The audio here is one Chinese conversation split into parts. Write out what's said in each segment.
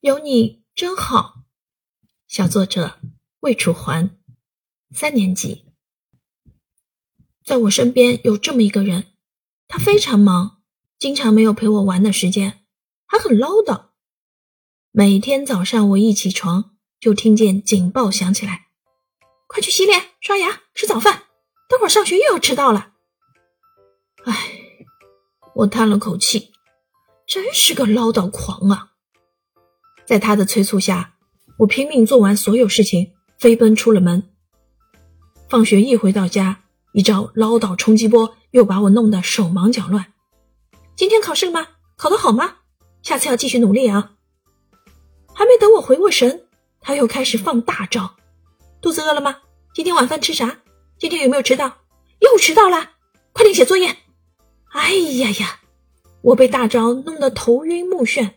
有你真好。小作者魏楚环，三年级。在我身边有这么一个人，他非常忙，经常没有陪我玩的时间，还很唠叨。每天早上我一起床，就听见警报响起来：“快去洗脸、刷牙、吃早饭，等会儿上学又要迟到了。”唉，我叹了口气，真是个唠叨狂啊！在他的催促下，我拼命做完所有事情，飞奔出了门。放学一回到家，一招唠叨冲击波又把我弄得手忙脚乱。今天考试了吗？考得好吗？下次要继续努力啊！还没等我回过神，他又开始放大招。肚子饿了吗？今天晚饭吃啥？今天有没有迟到？又迟到了！快点写作业！哎呀呀，我被大招弄得头晕目眩。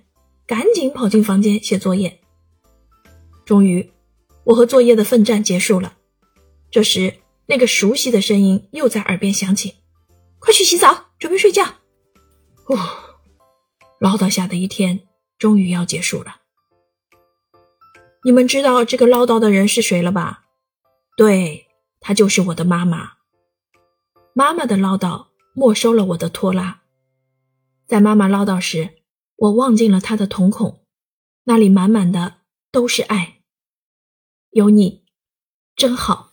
赶紧跑进房间写作业。终于，我和作业的奋战结束了。这时，那个熟悉的声音又在耳边响起：“快去洗澡，准备睡觉。”哦，唠叨下的一天终于要结束了。你们知道这个唠叨的人是谁了吧？对，她就是我的妈妈。妈妈的唠叨没收了我的拖拉。在妈妈唠叨时。我望进了他的瞳孔，那里满满的都是爱。有你，真好。